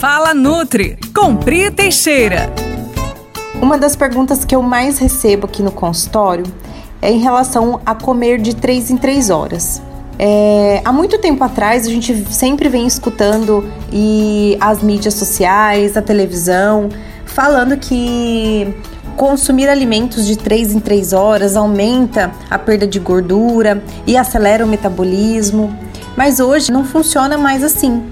Fala Nutri, com Pri Teixeira. Uma das perguntas que eu mais recebo aqui no consultório é em relação a comer de 3 em 3 horas. É, há muito tempo atrás a gente sempre vem escutando e as mídias sociais, a televisão, falando que consumir alimentos de 3 em 3 horas aumenta a perda de gordura e acelera o metabolismo. Mas hoje não funciona mais assim.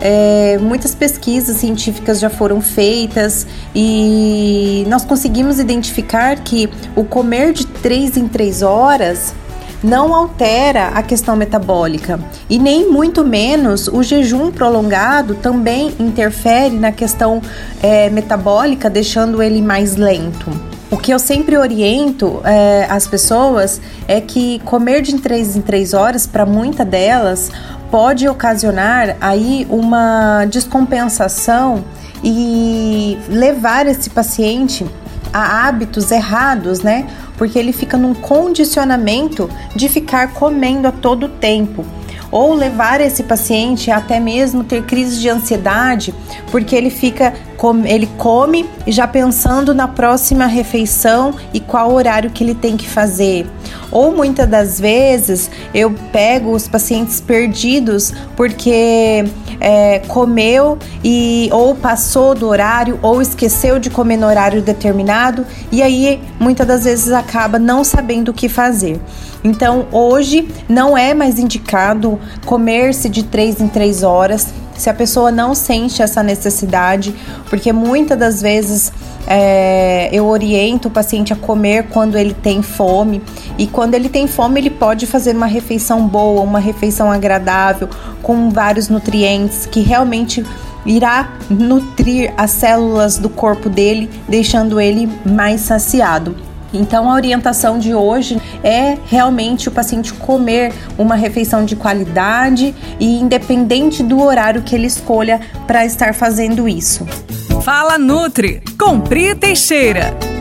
É, muitas pesquisas científicas já foram feitas e nós conseguimos identificar que o comer de 3 em 3 horas não altera a questão metabólica e nem muito menos o jejum prolongado também interfere na questão é, metabólica, deixando ele mais lento. O que eu sempre oriento é, as pessoas é que comer de 3 em 3 horas, para muitas delas, pode ocasionar aí uma descompensação e levar esse paciente a hábitos errados, né? Porque ele fica num condicionamento de ficar comendo a todo tempo ou levar esse paciente até mesmo ter crise de ansiedade, porque ele fica ele come já pensando na próxima refeição e qual horário que ele tem que fazer. Ou muitas das vezes eu pego os pacientes perdidos porque é, comeu e ou passou do horário ou esqueceu de comer no horário determinado e aí muitas das vezes acaba não sabendo o que fazer. Então hoje não é mais indicado comer-se de três em três horas se a pessoa não sente essa necessidade, porque muitas das vezes é, eu oriento o paciente a comer quando ele tem fome e quando ele tem fome ele pode fazer uma refeição boa, uma refeição agradável com vários nutrientes que realmente irá nutrir as células do corpo dele, deixando ele mais saciado. Então, a orientação de hoje é realmente o paciente comer uma refeição de qualidade e independente do horário que ele escolha para estar fazendo isso. Fala Nutri, com Pri Teixeira.